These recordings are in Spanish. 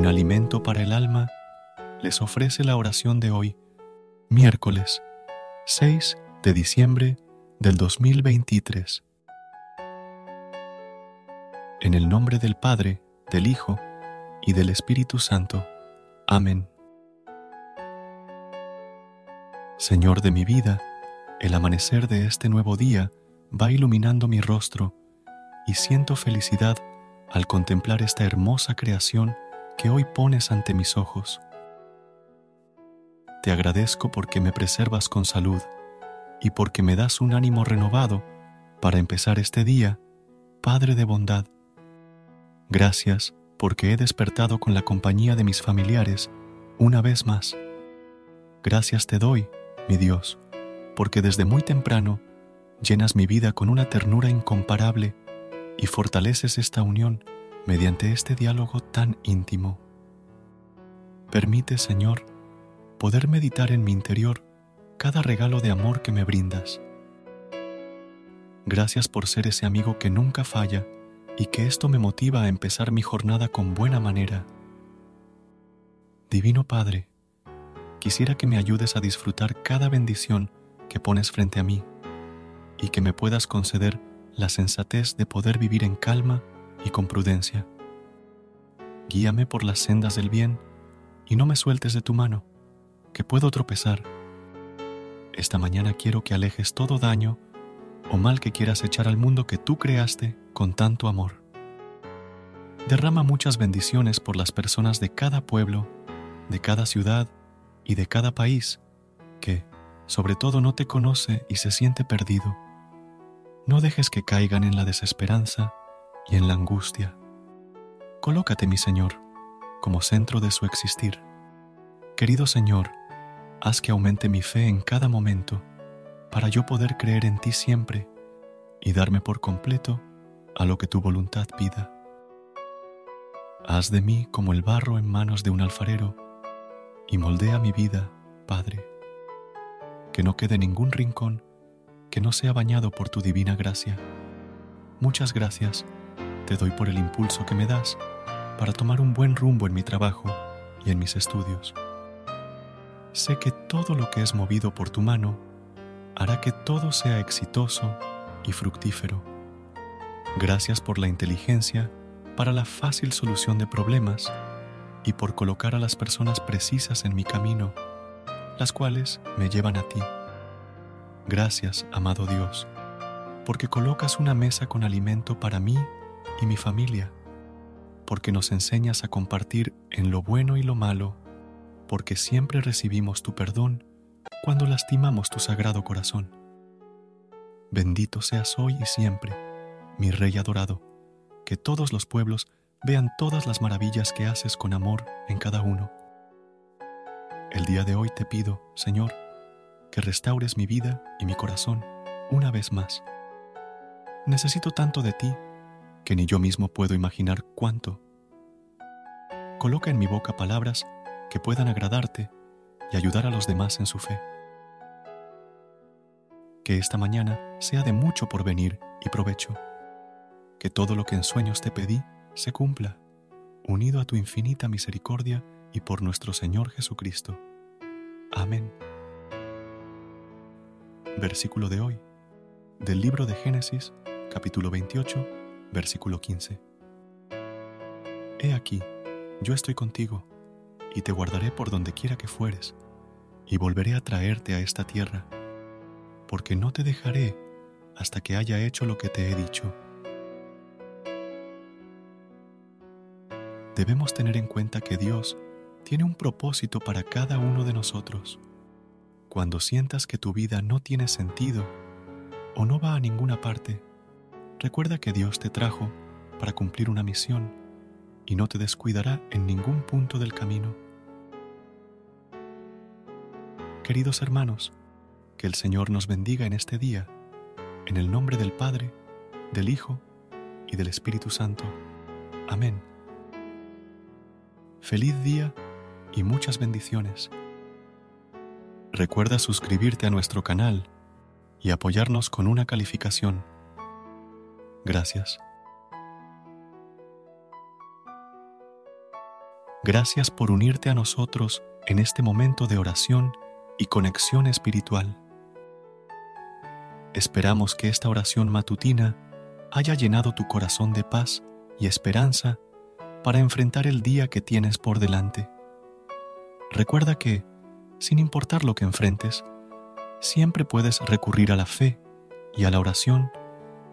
Un alimento para el alma les ofrece la oración de hoy, miércoles 6 de diciembre del 2023. En el nombre del Padre, del Hijo y del Espíritu Santo. Amén. Señor de mi vida, el amanecer de este nuevo día va iluminando mi rostro y siento felicidad al contemplar esta hermosa creación que hoy pones ante mis ojos. Te agradezco porque me preservas con salud y porque me das un ánimo renovado para empezar este día, Padre de bondad. Gracias porque he despertado con la compañía de mis familiares una vez más. Gracias te doy, mi Dios, porque desde muy temprano llenas mi vida con una ternura incomparable y fortaleces esta unión mediante este diálogo tan íntimo. Permite, Señor, poder meditar en mi interior cada regalo de amor que me brindas. Gracias por ser ese amigo que nunca falla y que esto me motiva a empezar mi jornada con buena manera. Divino Padre, quisiera que me ayudes a disfrutar cada bendición que pones frente a mí y que me puedas conceder la sensatez de poder vivir en calma y con prudencia. Guíame por las sendas del bien y no me sueltes de tu mano, que puedo tropezar. Esta mañana quiero que alejes todo daño o mal que quieras echar al mundo que tú creaste con tanto amor. Derrama muchas bendiciones por las personas de cada pueblo, de cada ciudad y de cada país que, sobre todo, no te conoce y se siente perdido no dejes que caigan en la desesperanza y en la angustia. Colócate, mi Señor, como centro de su existir. Querido Señor, haz que aumente mi fe en cada momento para yo poder creer en ti siempre y darme por completo a lo que tu voluntad pida. Haz de mí como el barro en manos de un alfarero y moldea mi vida, Padre. Que no quede ningún rincón que no sea bañado por tu divina gracia. Muchas gracias te doy por el impulso que me das para tomar un buen rumbo en mi trabajo y en mis estudios. Sé que todo lo que es movido por tu mano hará que todo sea exitoso y fructífero. Gracias por la inteligencia para la fácil solución de problemas y por colocar a las personas precisas en mi camino, las cuales me llevan a ti. Gracias, amado Dios, porque colocas una mesa con alimento para mí y mi familia, porque nos enseñas a compartir en lo bueno y lo malo, porque siempre recibimos tu perdón cuando lastimamos tu sagrado corazón. Bendito seas hoy y siempre, mi Rey adorado, que todos los pueblos vean todas las maravillas que haces con amor en cada uno. El día de hoy te pido, Señor, que restaures mi vida y mi corazón una vez más. Necesito tanto de ti que ni yo mismo puedo imaginar cuánto. Coloca en mi boca palabras que puedan agradarte y ayudar a los demás en su fe. Que esta mañana sea de mucho porvenir y provecho. Que todo lo que en sueños te pedí se cumpla, unido a tu infinita misericordia y por nuestro Señor Jesucristo. Amén versículo de hoy, del libro de Génesis, capítulo 28, versículo 15. He aquí, yo estoy contigo, y te guardaré por donde quiera que fueres, y volveré a traerte a esta tierra, porque no te dejaré hasta que haya hecho lo que te he dicho. Debemos tener en cuenta que Dios tiene un propósito para cada uno de nosotros. Cuando sientas que tu vida no tiene sentido o no va a ninguna parte, recuerda que Dios te trajo para cumplir una misión y no te descuidará en ningún punto del camino. Queridos hermanos, que el Señor nos bendiga en este día, en el nombre del Padre, del Hijo y del Espíritu Santo. Amén. Feliz día y muchas bendiciones. Recuerda suscribirte a nuestro canal y apoyarnos con una calificación. Gracias. Gracias por unirte a nosotros en este momento de oración y conexión espiritual. Esperamos que esta oración matutina haya llenado tu corazón de paz y esperanza para enfrentar el día que tienes por delante. Recuerda que, sin importar lo que enfrentes, siempre puedes recurrir a la fe y a la oración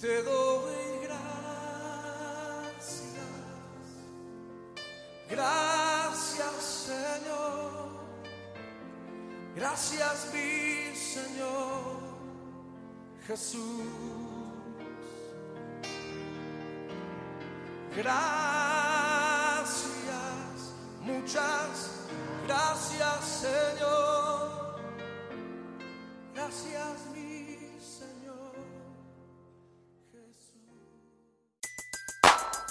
Te doy gracias. Gracias, Señor. Gracias, mi Señor Jesús.